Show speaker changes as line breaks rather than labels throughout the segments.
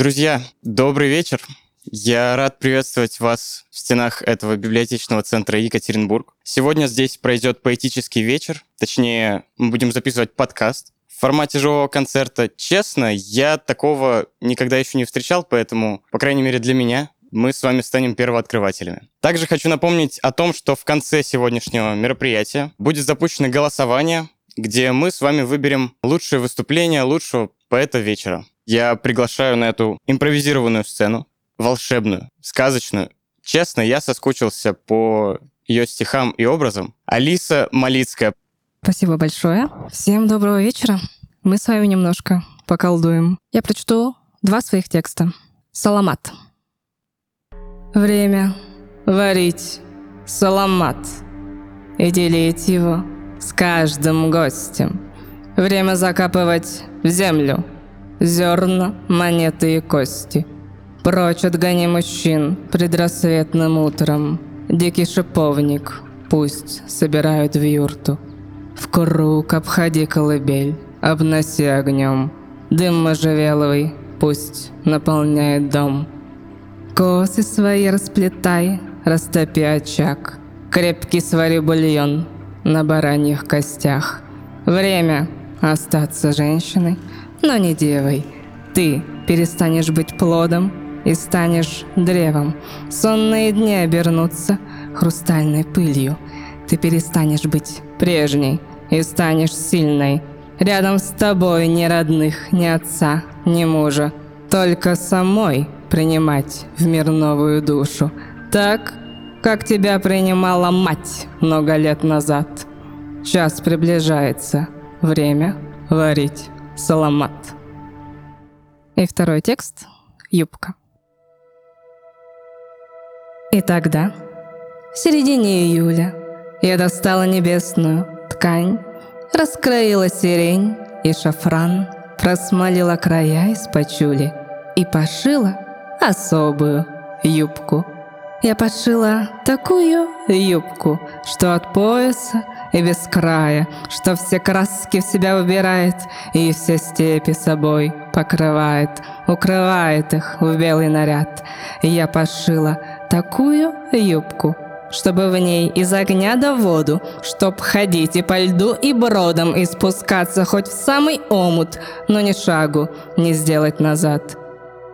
Друзья, добрый вечер. Я рад приветствовать вас в стенах этого библиотечного центра Екатеринбург. Сегодня здесь пройдет поэтический вечер, точнее, мы будем записывать подкаст в формате живого концерта. Честно, я такого никогда еще не встречал, поэтому, по крайней мере для меня, мы с вами станем первооткрывателями. Также хочу напомнить о том, что в конце сегодняшнего мероприятия будет запущено голосование, где мы с вами выберем лучшее выступление лучшего поэта вечера. Я приглашаю на эту импровизированную сцену, волшебную, сказочную. Честно, я соскучился по ее стихам и образам. Алиса Малицкая.
Спасибо большое. Всем доброго вечера. Мы с вами немножко поколдуем. Я прочту два своих текста. Саламат. Время варить саламат и делить его с каждым гостем. Время закапывать в землю зерна, монеты и кости. Прочь отгони мужчин предрассветным утром. Дикий шиповник пусть собирают в юрту. В круг обходи колыбель, обноси огнем. Дым можжевеловый пусть наполняет дом. Косы свои расплетай, растопи очаг. Крепкий свари бульон на бараньих костях. Время остаться женщиной, но не девой. Ты перестанешь быть плодом и станешь древом. Сонные дни обернутся хрустальной пылью. Ты перестанешь быть прежней и станешь сильной. Рядом с тобой ни родных, ни отца, ни мужа. Только самой принимать в мир новую душу. Так, как тебя принимала мать много лет назад. Час приближается. Время варить саламат. И второй текст — юбка. И тогда, в середине июля, я достала небесную ткань, раскроила сирень и шафран, просмолила края из пачули и пошила особую юбку. Я пошила такую юбку, что от пояса и без края, что все краски в себя убирает и все степи собой покрывает, укрывает их в белый наряд. И я пошила такую юбку, чтобы в ней из огня до воду, чтоб ходить и по льду, и бродом, и спускаться хоть в самый омут, но ни шагу не сделать назад.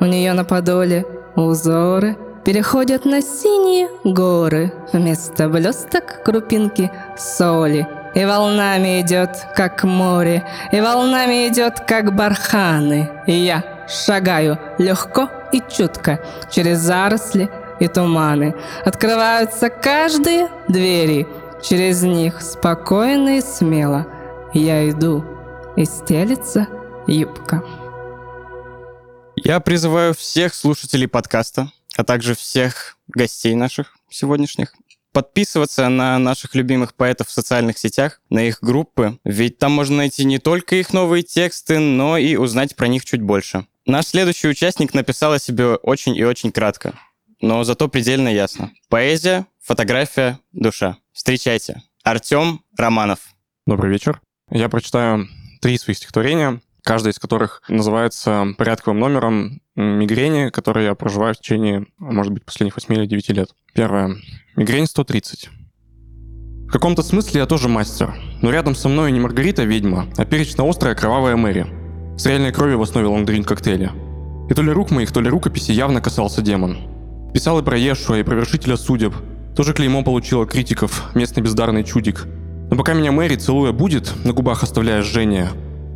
У нее на подоле узоры переходят на синие горы, вместо блесток крупинки соли. И волнами идет, как море, и волнами идет, как барханы. И я шагаю легко и чутко через заросли и туманы. Открываются каждые двери, через них спокойно и смело. Я иду, и стелится юбка.
Я призываю всех слушателей подкаста, а также всех гостей наших сегодняшних подписываться на наших любимых поэтов в социальных сетях, на их группы, ведь там можно найти не только их новые тексты, но и узнать про них чуть больше. Наш следующий участник написал о себе очень и очень кратко, но зато предельно ясно. Поэзия, фотография, душа. Встречайте. Артем Романов.
Добрый вечер. Я прочитаю три своих стихотворения каждая из которых называется порядковым номером мигрени, который я проживаю в течение, может быть, последних 8 или 9 лет. Первое. Мигрень 130. В каком-то смысле я тоже мастер, но рядом со мной не Маргарита ведьма, а перечно острая кровавая Мэри, с реальной кровью в основе лонгдринг коктейля. И то ли рук моих, то ли рукописи явно касался демон. Писал и про Ешуа, и про вершителя судеб. Тоже клеймо получила критиков, местный бездарный чудик. Но пока меня Мэри, целуя, будет, на губах оставляя жжение,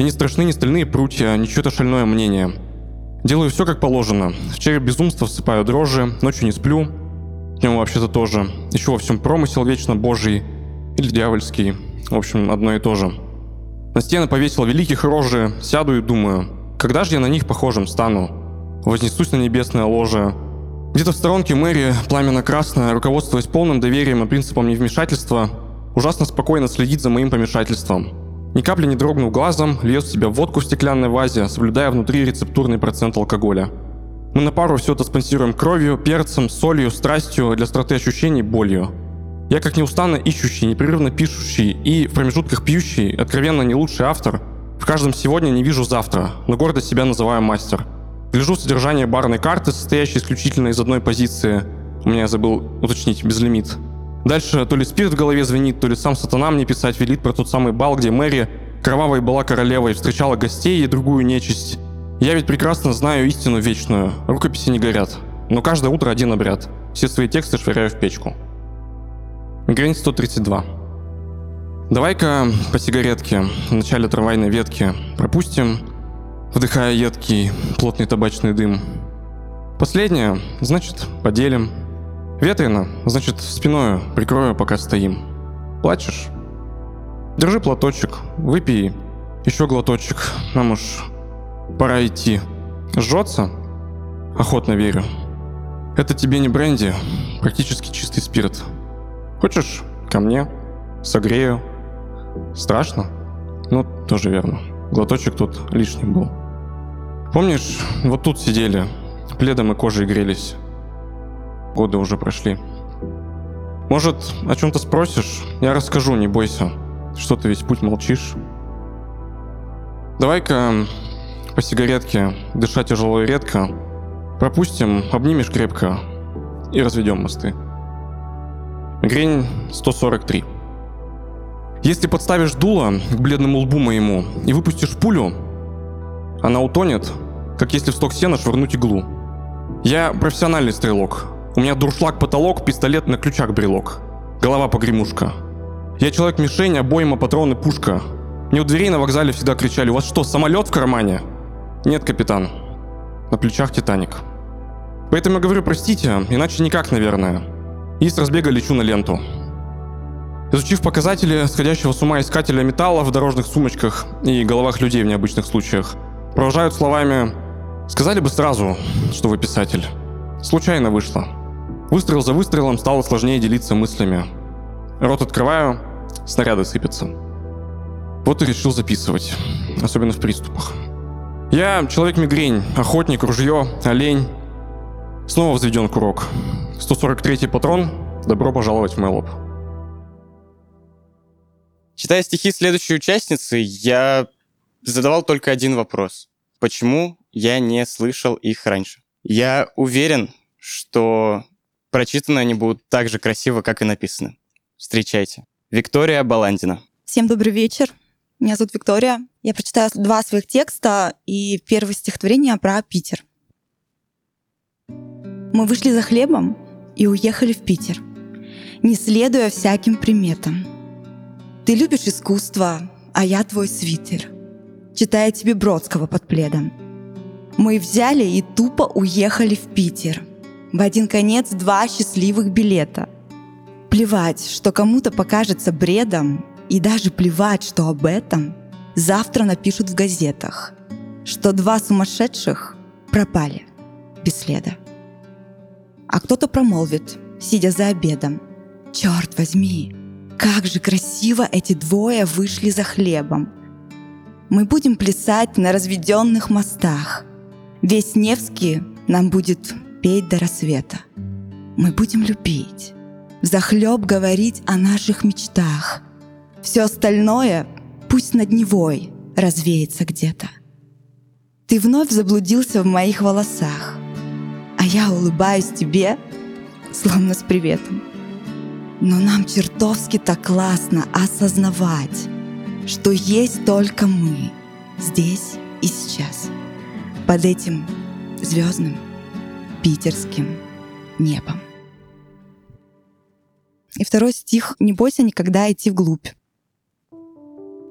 и не страшны ни стальные прутья, ни чье-то шальное мнение. Делаю все как положено. В череп безумства всыпаю дрожжи, ночью не сплю. Днем вообще-то тоже. Еще во всем промысел вечно божий. Или дьявольский. В общем, одно и то же. На стены повесил великих рожи, сяду и думаю, когда же я на них похожим стану? Вознесусь на небесное ложе. Где-то в сторонке Мэри, пламенно-красная, руководствуясь полным доверием и принципом невмешательства, ужасно спокойно следит за моим помешательством. Ни капли не дрогнув глазом, льет в себя водку в стеклянной вазе, соблюдая внутри рецептурный процент алкоголя. Мы на пару все это спонсируем кровью, перцем, солью, страстью, для остроты ощущений, болью. Я как неустанно ищущий, непрерывно пишущий и в промежутках пьющий, откровенно не лучший автор, в каждом сегодня не вижу завтра, но гордо себя называю мастер. Гляжу содержание барной карты, состоящей исключительно из одной позиции. У меня забыл уточнить, безлимит. Дальше то ли спирт в голове звенит, то ли сам сатана мне писать велит про тот самый бал, где Мэри кровавой была королевой, встречала гостей и другую нечисть. Я ведь прекрасно знаю истину вечную. Рукописи не горят. Но каждое утро один обряд. Все свои тексты швыряю в печку. Грейн 132. Давай-ка по сигаретке в начале трамвайной ветки пропустим, вдыхая едкий, плотный табачный дым. Последнее, значит, поделим. Ветрено, значит, спиною прикрою, пока стоим. Плачешь? Держи платочек, выпей еще глоточек, нам уж пора идти. Жжется? Охотно верю. Это тебе не бренди, практически чистый спирт. Хочешь ко мне? Согрею. Страшно? Ну, тоже верно. Глоточек тут лишним был. Помнишь, вот тут сидели, пледом и кожей грелись. Годы уже прошли. Может, о чем-то спросишь? Я расскажу, не бойся. Что ты весь путь молчишь? Давай-ка по сигаретке, дышать тяжело и редко. Пропустим, обнимешь крепко и разведем мосты. Грень 143. Если подставишь дуло к бледному лбу моему и выпустишь пулю, она утонет, как если в сток сена швырнуть иглу. Я профессиональный стрелок. У меня дуршлаг потолок, пистолет на ключах брелок. Голова погремушка. Я человек-мишень, обойма, патроны, пушка. Мне у дверей на вокзале всегда кричали, у вас что, самолет в кармане? Нет, капитан. На плечах Титаник. Поэтому я говорю, простите, иначе никак, наверное. И с разбега лечу на ленту. Изучив показатели сходящего с ума искателя металла в дорожных сумочках и головах людей в необычных случаях, провожают словами «Сказали бы сразу, что вы писатель». Случайно вышло. Выстрел за выстрелом стало сложнее делиться мыслями. Рот открываю, снаряды сыпятся. Вот и решил записывать, особенно в приступах. Я человек-мигрень, охотник, ружье, олень. Снова взведен курок. 143-й патрон, добро пожаловать в мой лоб.
Читая стихи следующей участницы, я задавал только один вопрос. Почему я не слышал их раньше? Я уверен, что прочитаны они будут так же красиво, как и написаны. Встречайте. Виктория Баландина.
Всем добрый вечер. Меня зовут Виктория. Я прочитаю два своих текста и первое стихотворение про Питер. Мы вышли за хлебом и уехали в Питер, не следуя всяким приметам – ты любишь искусство, а я твой свитер. Читая тебе Бродского под пледом. Мы взяли и тупо уехали в Питер. В один конец два счастливых билета. Плевать, что кому-то покажется бредом, и даже плевать, что об этом завтра напишут в газетах, что два сумасшедших пропали без следа. А кто-то промолвит, сидя за обедом, «Черт возьми, как же красиво эти двое вышли за хлебом. Мы будем плясать на разведенных мостах. Весь Невский нам будет петь до рассвета. Мы будем любить, захлеб говорить о наших мечтах. Все остальное пусть над Невой развеется где-то. Ты вновь заблудился в моих волосах, а я улыбаюсь тебе, словно с приветом. Но нам чертовски так классно осознавать, что есть только мы здесь и сейчас, под этим звездным питерским небом. И второй стих «Не бойся никогда идти вглубь».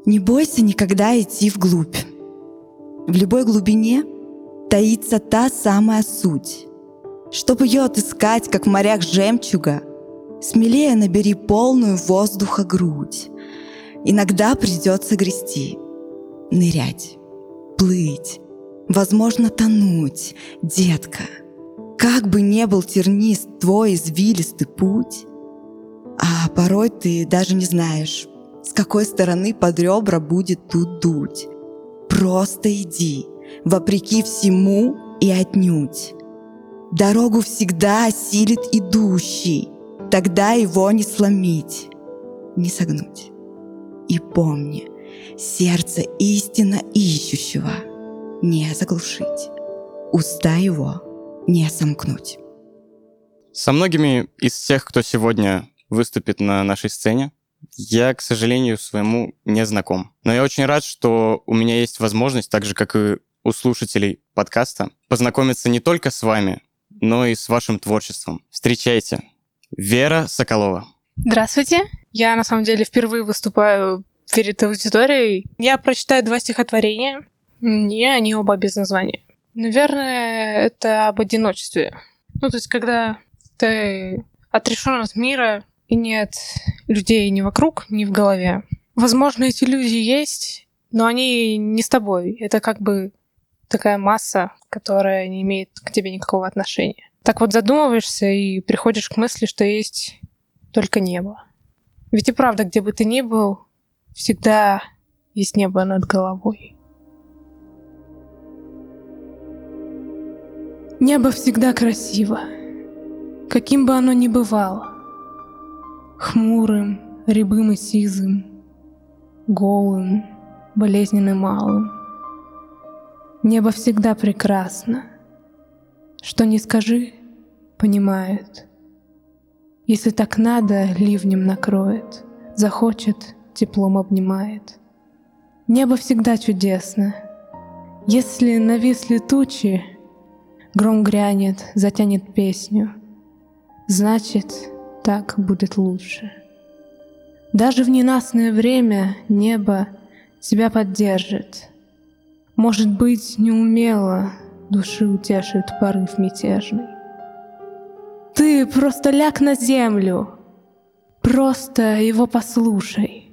Не бойся никогда идти вглубь. В любой глубине таится та самая суть. Чтобы ее отыскать, как в морях жемчуга, Смелее набери полную воздуха грудь. Иногда придется грести, нырять, плыть, возможно, тонуть, детка. Как бы не был тернист твой извилистый путь, а порой ты даже не знаешь, с какой стороны под ребра будет тут дуть. Просто иди, вопреки всему и отнюдь. Дорогу всегда осилит идущий — Тогда его не сломить, не согнуть. И помни, сердце истинно ищущего не заглушить. уста его не сомкнуть.
Со многими из тех, кто сегодня выступит на нашей сцене, я, к сожалению, своему не знаком. Но я очень рад, что у меня есть возможность, так же, как и у слушателей подкаста, познакомиться не только с вами, но и с вашим творчеством. Встречайте. Вера Соколова.
Здравствуйте. Я, на самом деле, впервые выступаю перед аудиторией. Я прочитаю два стихотворения. Не, они оба без названия. Наверное, это об одиночестве. Ну, то есть, когда ты отрешен от мира, и нет людей ни вокруг, ни в голове. Возможно, эти люди есть, но они не с тобой. Это как бы такая масса, которая не имеет к тебе никакого отношения. Так вот задумываешься и приходишь к мысли, что есть только небо. Ведь и правда, где бы ты ни был, всегда есть небо над головой. Небо всегда красиво, каким бы оно ни бывало. Хмурым, рябым и сизым, голым, болезненным малым. Небо всегда прекрасно. Что не скажи, понимает. Если так надо, ливнем накроет, захочет, теплом обнимает. Небо всегда чудесно. Если нависли тучи, гром грянет, затянет песню. Значит, так будет лучше. Даже в ненастное время небо тебя поддержит. Может быть, неумело души утешит порыв мятежный. Ты просто ляг на землю, просто его послушай.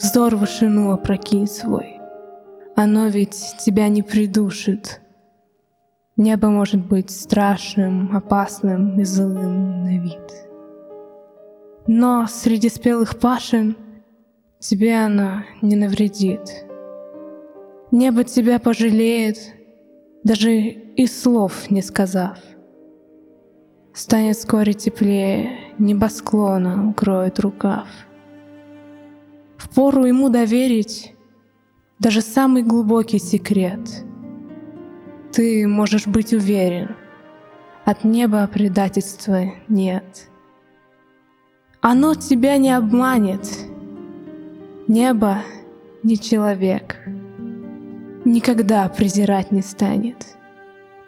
Взор вышину опрокинь свой, оно ведь тебя не придушит. Небо может быть страшным, опасным и злым на вид. Но среди спелых пашин тебе она не навредит. Небо тебя пожалеет, даже и слов не сказав. Станет вскоре теплее, небосклона укроет рукав. Впору ему доверить даже самый глубокий секрет. Ты можешь быть уверен, от неба предательства нет. Оно тебя не обманет. Небо не человек. Никогда презирать не станет.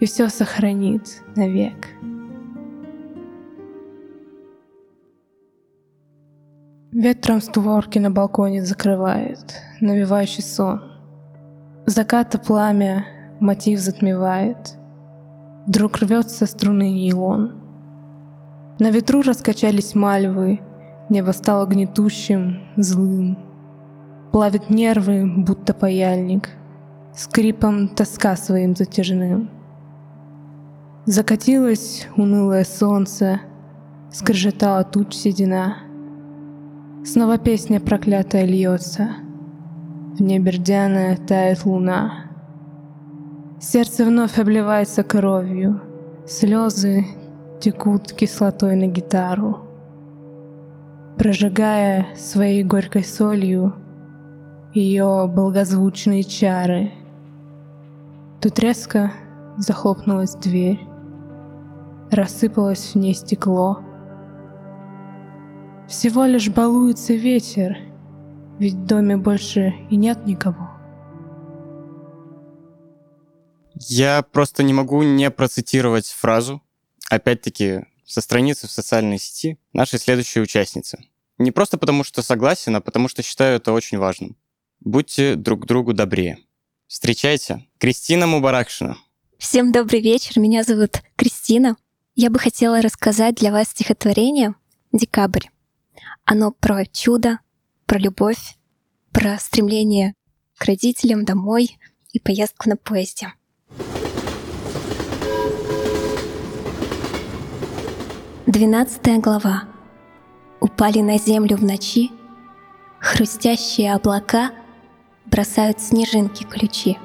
И все сохранит навек. Ветром створки на балконе закрывает, навевающий сон. Заката пламя мотив затмевает. Вдруг рвется струны нейлон. На ветру раскачались мальвы, небо стало гнетущим, злым. Плавит нервы, будто паяльник, скрипом тоска своим затяжным. Закатилось унылое солнце, скрежетала туч седина. Снова песня проклятая льется, в небе рдяная тает луна. Сердце вновь обливается кровью, слезы текут кислотой на гитару, прожигая своей горькой солью ее благозвучные чары. Тут резко захлопнулась дверь, рассыпалось в ней стекло. Всего лишь балуется ветер, ведь в доме больше и нет никого.
Я просто не могу не процитировать фразу, опять-таки, со страницы в социальной сети нашей следующей участницы. Не просто потому, что согласен, а потому что считаю это очень важным. Будьте друг другу добрее. Встречайте, Кристина Мубаракшина.
Всем добрый вечер, меня зовут Кристина. Я бы хотела рассказать для вас стихотворение «Декабрь». Оно про чудо, про любовь, про стремление к родителям домой и поездку на поезде. Двенадцатая глава. Упали на землю в ночи, Хрустящие облака Бросают снежинки ключи.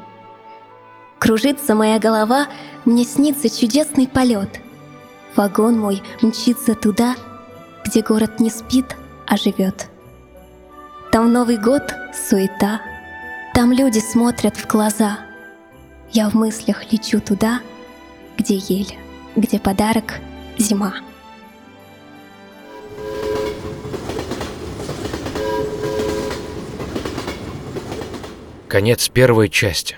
Кружится моя голова, Мне снится чудесный полет. Вагон мой мчится туда, Где город не спит, а живет. Там Новый год — суета, Там люди смотрят в глаза. Я в мыслях лечу туда, где ель, где подарок — зима.
Конец первой части.